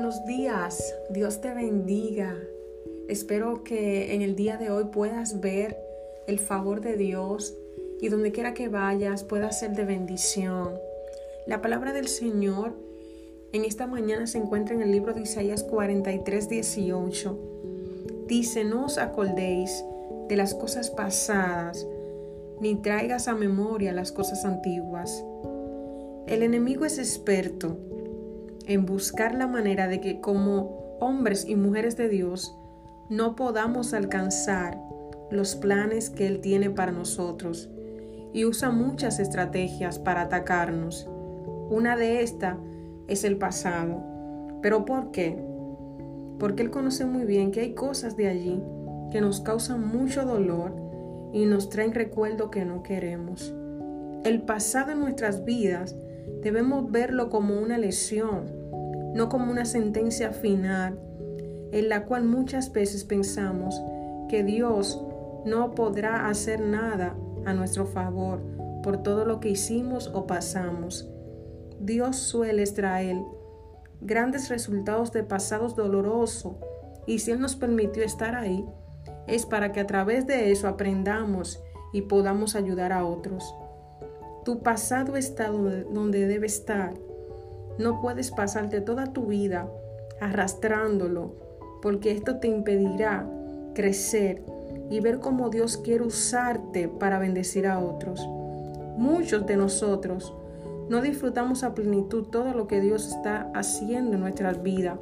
buenos días. Dios te bendiga. Espero que en el día de hoy puedas ver el favor de Dios y donde quiera que vayas pueda ser de bendición. La palabra del Señor en esta mañana se encuentra en el libro de Isaías 43, 18. Dice, no os acordéis de las cosas pasadas, ni traigas a memoria las cosas antiguas. El enemigo es experto en buscar la manera de que como hombres y mujeres de Dios no podamos alcanzar los planes que Él tiene para nosotros y usa muchas estrategias para atacarnos. Una de estas es el pasado. ¿Pero por qué? Porque Él conoce muy bien que hay cosas de allí que nos causan mucho dolor y nos traen recuerdo que no queremos. El pasado en nuestras vidas debemos verlo como una lesión, no como una sentencia final en la cual muchas veces pensamos que Dios no podrá hacer nada a nuestro favor por todo lo que hicimos o pasamos. Dios suele extraer grandes resultados de pasados dolorosos y si Él nos permitió estar ahí, es para que a través de eso aprendamos y podamos ayudar a otros. Tu pasado está donde debe estar no puedes pasarte toda tu vida arrastrándolo, porque esto te impedirá crecer y ver cómo Dios quiere usarte para bendecir a otros. Muchos de nosotros no disfrutamos a plenitud todo lo que Dios está haciendo en nuestras vidas,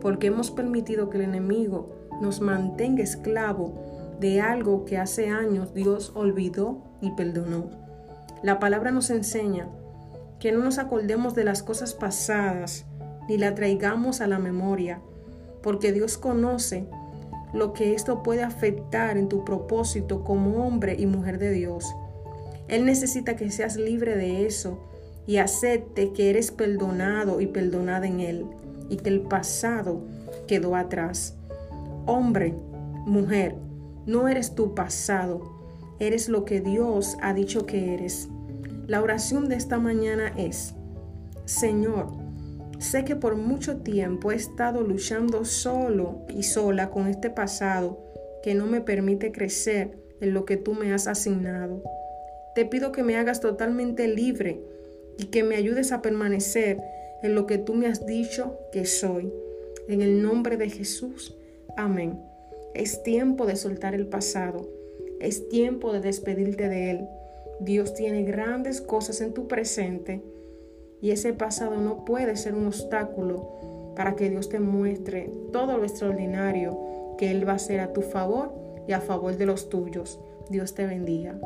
porque hemos permitido que el enemigo nos mantenga esclavo de algo que hace años Dios olvidó y perdonó. La palabra nos enseña que no nos acordemos de las cosas pasadas ni la traigamos a la memoria, porque Dios conoce lo que esto puede afectar en tu propósito como hombre y mujer de Dios. Él necesita que seas libre de eso y acepte que eres perdonado y perdonada en Él y que el pasado quedó atrás. Hombre, mujer, no eres tu pasado, eres lo que Dios ha dicho que eres. La oración de esta mañana es, Señor, sé que por mucho tiempo he estado luchando solo y sola con este pasado que no me permite crecer en lo que tú me has asignado. Te pido que me hagas totalmente libre y que me ayudes a permanecer en lo que tú me has dicho que soy. En el nombre de Jesús, amén. Es tiempo de soltar el pasado. Es tiempo de despedirte de él. Dios tiene grandes cosas en tu presente y ese pasado no puede ser un obstáculo para que Dios te muestre todo lo extraordinario que Él va a hacer a tu favor y a favor de los tuyos. Dios te bendiga.